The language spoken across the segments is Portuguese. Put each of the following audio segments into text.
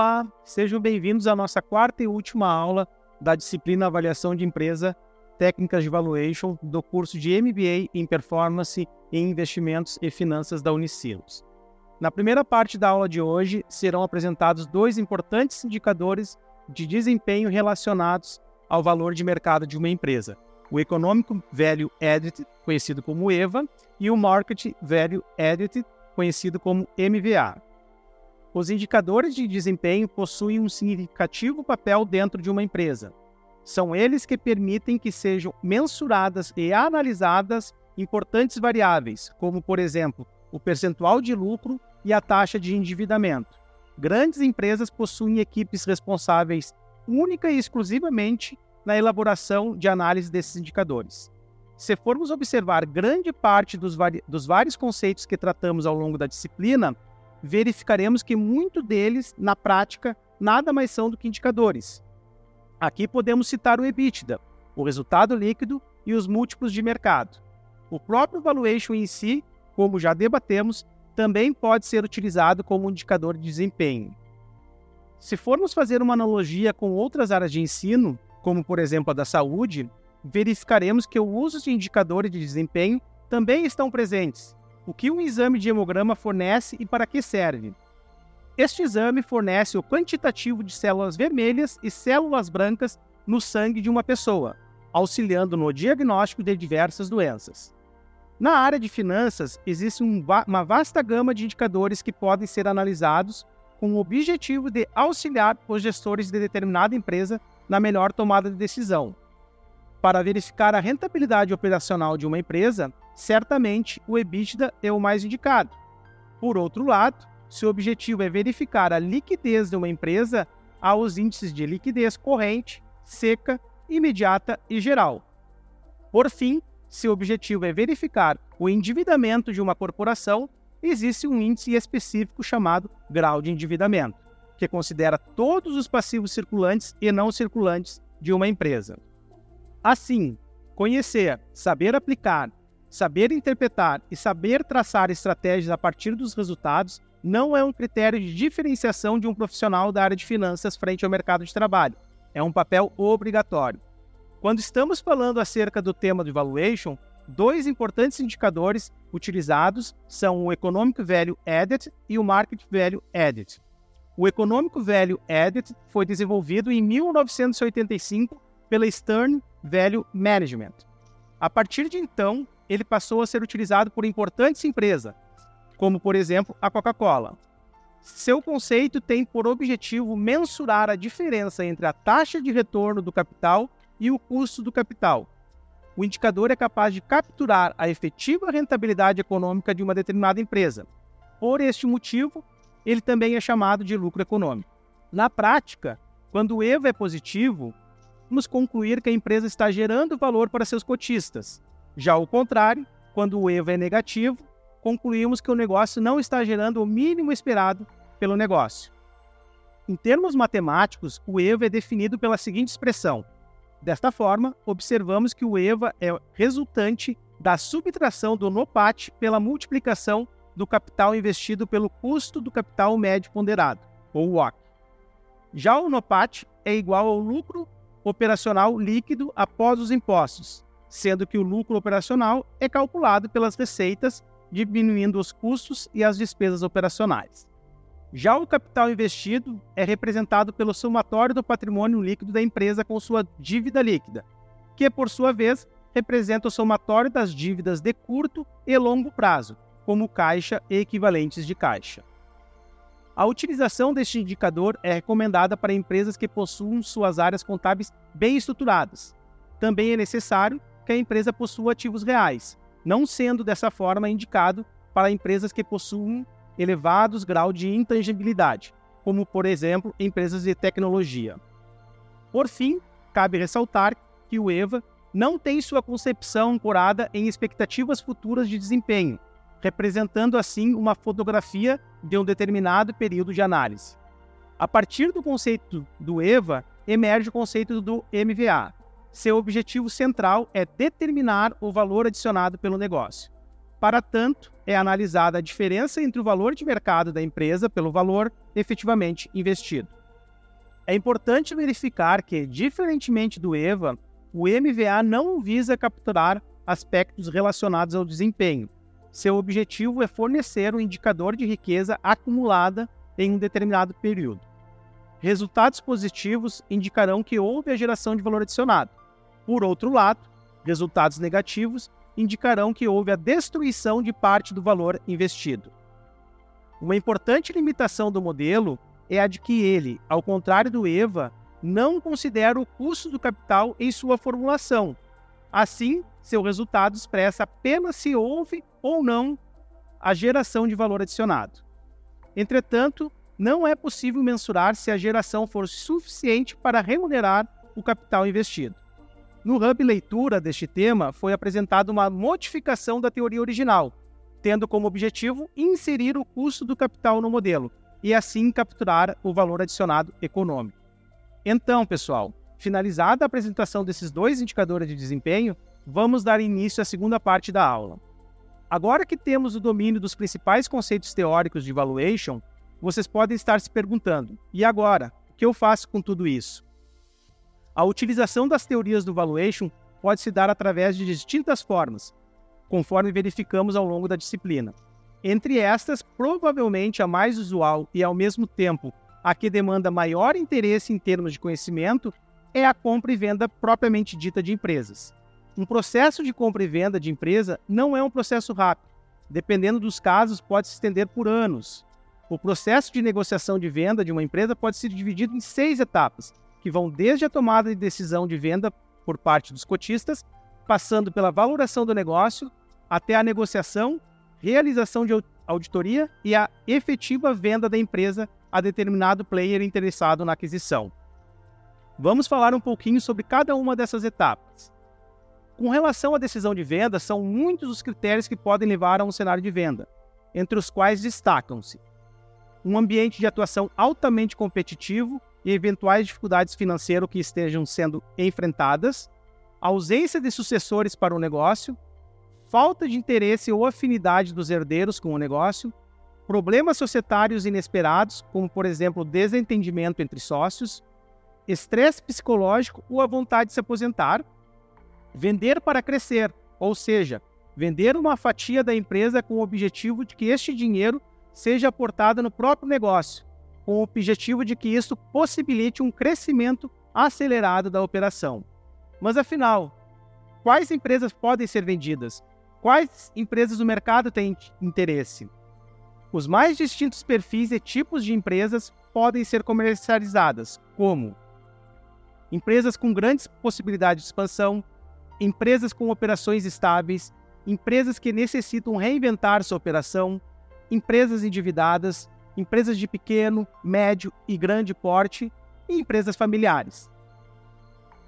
Olá, sejam bem-vindos à nossa quarta e última aula da disciplina Avaliação de Empresa, Técnicas de Valuation do curso de MBA em Performance em Investimentos e Finanças da Unicinos. Na primeira parte da aula de hoje, serão apresentados dois importantes indicadores de desempenho relacionados ao valor de mercado de uma empresa: o Economic Value Added, conhecido como EVA, e o Market Value Added, conhecido como MVA. Os indicadores de desempenho possuem um significativo papel dentro de uma empresa. São eles que permitem que sejam mensuradas e analisadas importantes variáveis, como, por exemplo, o percentual de lucro e a taxa de endividamento. Grandes empresas possuem equipes responsáveis única e exclusivamente na elaboração de análise desses indicadores. Se formos observar grande parte dos, dos vários conceitos que tratamos ao longo da disciplina, verificaremos que muito deles, na prática, nada mais são do que indicadores. Aqui podemos citar o EBITDA, o resultado líquido e os múltiplos de mercado. O próprio valuation em si, como já debatemos, também pode ser utilizado como indicador de desempenho. Se formos fazer uma analogia com outras áreas de ensino, como por exemplo a da saúde, verificaremos que o uso de indicadores de desempenho também estão presentes, o que um exame de hemograma fornece e para que serve. Este exame fornece o quantitativo de células vermelhas e células brancas no sangue de uma pessoa, auxiliando no diagnóstico de diversas doenças. Na área de finanças, existe um uma vasta gama de indicadores que podem ser analisados com o objetivo de auxiliar os gestores de determinada empresa na melhor tomada de decisão. Para verificar a rentabilidade operacional de uma empresa, certamente o EBITDA é o mais indicado. Por outro lado, se o objetivo é verificar a liquidez de uma empresa, há os índices de liquidez corrente, seca, imediata e geral. Por fim, se o objetivo é verificar o endividamento de uma corporação, existe um índice específico chamado grau de endividamento, que considera todos os passivos circulantes e não circulantes de uma empresa. Assim, conhecer, saber aplicar Saber interpretar e saber traçar estratégias a partir dos resultados não é um critério de diferenciação de um profissional da área de finanças frente ao mercado de trabalho. É um papel obrigatório. Quando estamos falando acerca do tema de valuation, dois importantes indicadores utilizados são o Economic Value Added e o Market Value Added. O Economic Value Added foi desenvolvido em 1985 pela Stern Value Management. A partir de então, ele passou a ser utilizado por importantes empresas, como por exemplo a Coca-Cola. Seu conceito tem por objetivo mensurar a diferença entre a taxa de retorno do capital e o custo do capital. O indicador é capaz de capturar a efetiva rentabilidade econômica de uma determinada empresa. Por este motivo, ele também é chamado de lucro econômico. Na prática, quando o EVA é positivo, vamos concluir que a empresa está gerando valor para seus cotistas, já o contrário, quando o EVA é negativo, concluímos que o negócio não está gerando o mínimo esperado pelo negócio. Em termos matemáticos, o EVA é definido pela seguinte expressão. Desta forma, observamos que o EVA é resultante da subtração do NOPAT pela multiplicação do capital investido pelo custo do capital médio ponderado, ou WACC. Já o NOPAT é igual ao lucro operacional líquido após os impostos, sendo que o lucro operacional é calculado pelas receitas, diminuindo os custos e as despesas operacionais. Já o capital investido é representado pelo somatório do patrimônio líquido da empresa com sua dívida líquida, que, por sua vez, representa o somatório das dívidas de curto e longo prazo, como caixa e equivalentes de caixa. A utilização deste indicador é recomendada para empresas que possuam suas áreas contábeis bem estruturadas. Também é necessário que a empresa possua ativos reais, não sendo dessa forma indicado para empresas que possuem elevados graus de intangibilidade, como, por exemplo, empresas de tecnologia. Por fim, cabe ressaltar que o EVA não tem sua concepção ancorada em expectativas futuras de desempenho, representando assim uma fotografia de um determinado período de análise. A partir do conceito do EVA, emerge o conceito do MVA, seu objetivo central é determinar o valor adicionado pelo negócio. Para tanto, é analisada a diferença entre o valor de mercado da empresa pelo valor efetivamente investido. É importante verificar que, diferentemente do EVA, o MVA não visa capturar aspectos relacionados ao desempenho. Seu objetivo é fornecer um indicador de riqueza acumulada em um determinado período. Resultados positivos indicarão que houve a geração de valor adicionado. Por outro lado, resultados negativos indicarão que houve a destruição de parte do valor investido. Uma importante limitação do modelo é a de que ele, ao contrário do EVA, não considera o custo do capital em sua formulação. Assim, seu resultado expressa apenas se houve ou não a geração de valor adicionado. Entretanto, não é possível mensurar se a geração for suficiente para remunerar o capital investido. No Hub Leitura deste tema, foi apresentada uma modificação da teoria original, tendo como objetivo inserir o custo do capital no modelo e assim capturar o valor adicionado econômico. Então, pessoal, finalizada a apresentação desses dois indicadores de desempenho, vamos dar início à segunda parte da aula. Agora que temos o domínio dos principais conceitos teóricos de valuation, vocês podem estar se perguntando: e agora? O que eu faço com tudo isso? A utilização das teorias do valuation pode se dar através de distintas formas, conforme verificamos ao longo da disciplina. Entre estas, provavelmente a mais usual e ao mesmo tempo a que demanda maior interesse em termos de conhecimento é a compra e venda propriamente dita de empresas. Um processo de compra e venda de empresa não é um processo rápido. Dependendo dos casos, pode se estender por anos. O processo de negociação de venda de uma empresa pode ser dividido em seis etapas, que vão desde a tomada de decisão de venda por parte dos cotistas, passando pela valoração do negócio, até a negociação, realização de auditoria e a efetiva venda da empresa a determinado player interessado na aquisição. Vamos falar um pouquinho sobre cada uma dessas etapas. Com relação à decisão de venda, são muitos os critérios que podem levar a um cenário de venda, entre os quais destacam-se um ambiente de atuação altamente competitivo e eventuais dificuldades financeiras que estejam sendo enfrentadas, ausência de sucessores para o negócio, falta de interesse ou afinidade dos herdeiros com o negócio, problemas societários inesperados, como por exemplo desentendimento entre sócios, estresse psicológico ou a vontade de se aposentar, vender para crescer, ou seja, vender uma fatia da empresa com o objetivo de que este dinheiro seja aportado no próprio negócio, com o objetivo de que isso possibilite um crescimento acelerado da operação. Mas afinal, quais empresas podem ser vendidas? Quais empresas do mercado têm interesse? Os mais distintos perfis e tipos de empresas podem ser comercializadas, como empresas com grandes possibilidades de expansão, empresas com operações estáveis, empresas que necessitam reinventar sua operação, empresas endividadas, empresas de pequeno, médio e grande porte e empresas familiares.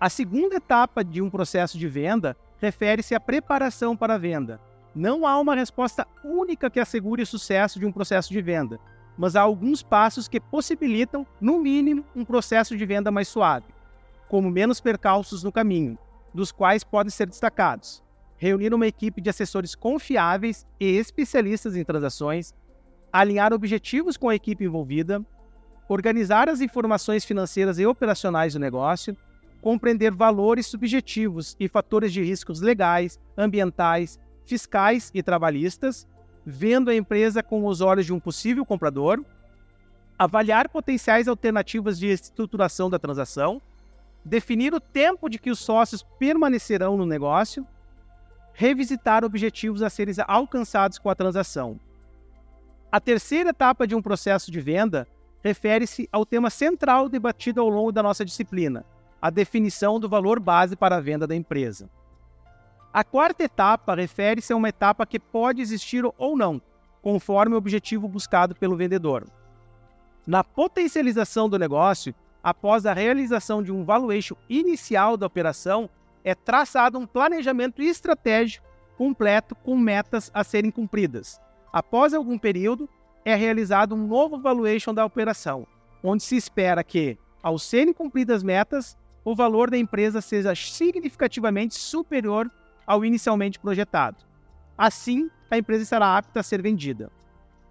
A segunda etapa de um processo de venda refere-se à preparação para a venda. Não há uma resposta única que assegure o sucesso de um processo de venda, mas há alguns passos que possibilitam, no mínimo, um processo de venda mais suave, como menos percalços no caminho, dos quais podem ser destacados: reunir uma equipe de assessores confiáveis e especialistas em transações, alinhar objetivos com a equipe envolvida, organizar as informações financeiras e operacionais do negócio, compreender valores subjetivos e fatores de riscos legais, ambientais, fiscais e trabalhistas, vendo a empresa com os olhos de um possível comprador, avaliar potenciais alternativas de estruturação da transação, definir o tempo de que os sócios permanecerão no negócio, revisitar objetivos a serem alcançados com a transação, a terceira etapa de um processo de venda refere-se ao tema central debatido ao longo da nossa disciplina, a definição do valor base para a venda da empresa. A quarta etapa refere-se a uma etapa que pode existir ou não, conforme o objetivo buscado pelo vendedor. Na potencialização do negócio, após a realização de um valuation inicial da operação, é traçado um planejamento estratégico completo com metas a serem cumpridas, Após algum período, é realizado um novo valuation da operação, onde se espera que, ao serem cumpridas metas, o valor da empresa seja significativamente superior ao inicialmente projetado. Assim, a empresa estará apta a ser vendida.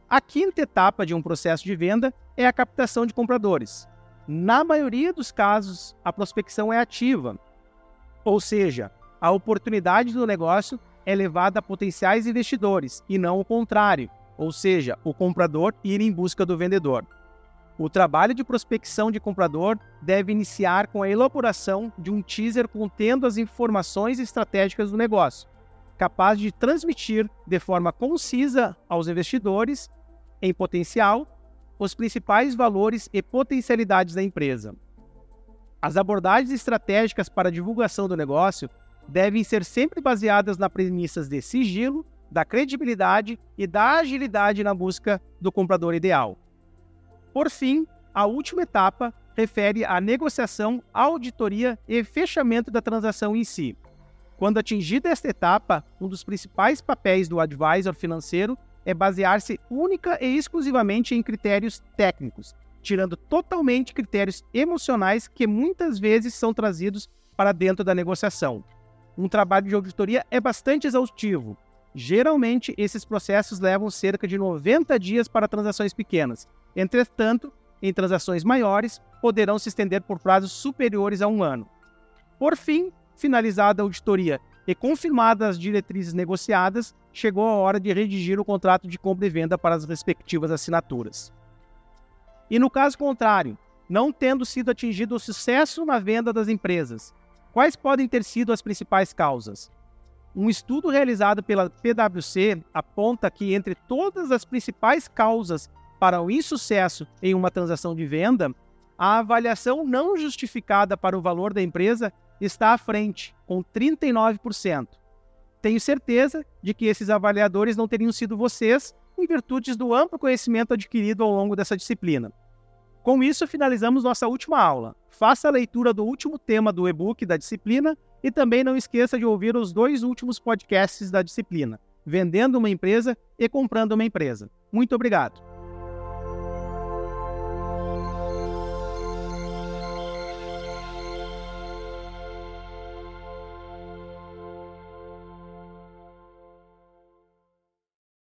A quinta etapa de um processo de venda é a captação de compradores. Na maioria dos casos, a prospecção é ativa, ou seja, a oportunidade do negócio é levada a potenciais investidores e não o contrário, ou seja, o comprador ir em busca do vendedor. O trabalho de prospecção de comprador deve iniciar com a elaboração de um teaser contendo as informações estratégicas do negócio, capaz de transmitir de forma concisa aos investidores em potencial os principais valores e potencialidades da empresa. As abordagens estratégicas para a divulgação do negócio devem ser sempre baseadas nas premissas de sigilo, da credibilidade e da agilidade na busca do comprador ideal. Por fim, a última etapa refere à negociação, auditoria e fechamento da transação em si. Quando atingida esta etapa, um dos principais papéis do advisor financeiro é basear-se única e exclusivamente em critérios técnicos, tirando totalmente critérios emocionais que muitas vezes são trazidos para dentro da negociação. Um trabalho de auditoria é bastante exaustivo. Geralmente, esses processos levam cerca de 90 dias para transações pequenas, Entretanto, em transações maiores, poderão se estender por prazos superiores a um ano. Por fim, finalizada a auditoria e confirmadas as diretrizes negociadas, chegou a hora de redigir o contrato de compra e venda para as respectivas assinaturas. E no caso contrário, não tendo sido atingido o sucesso na venda das empresas, quais podem ter sido as principais causas? Um estudo realizado pela PwC aponta que entre todas as principais causas para o insucesso em uma transação de venda, a avaliação não justificada para o valor da empresa está à frente, com 39%. Tenho certeza de que esses avaliadores não teriam sido vocês, em virtude do amplo conhecimento adquirido ao longo dessa disciplina. Com isso, finalizamos nossa última aula. Faça a leitura do último tema do e-book da disciplina e também não esqueça de ouvir os dois últimos podcasts da disciplina, Vendendo uma Empresa e Comprando uma Empresa. Muito obrigado!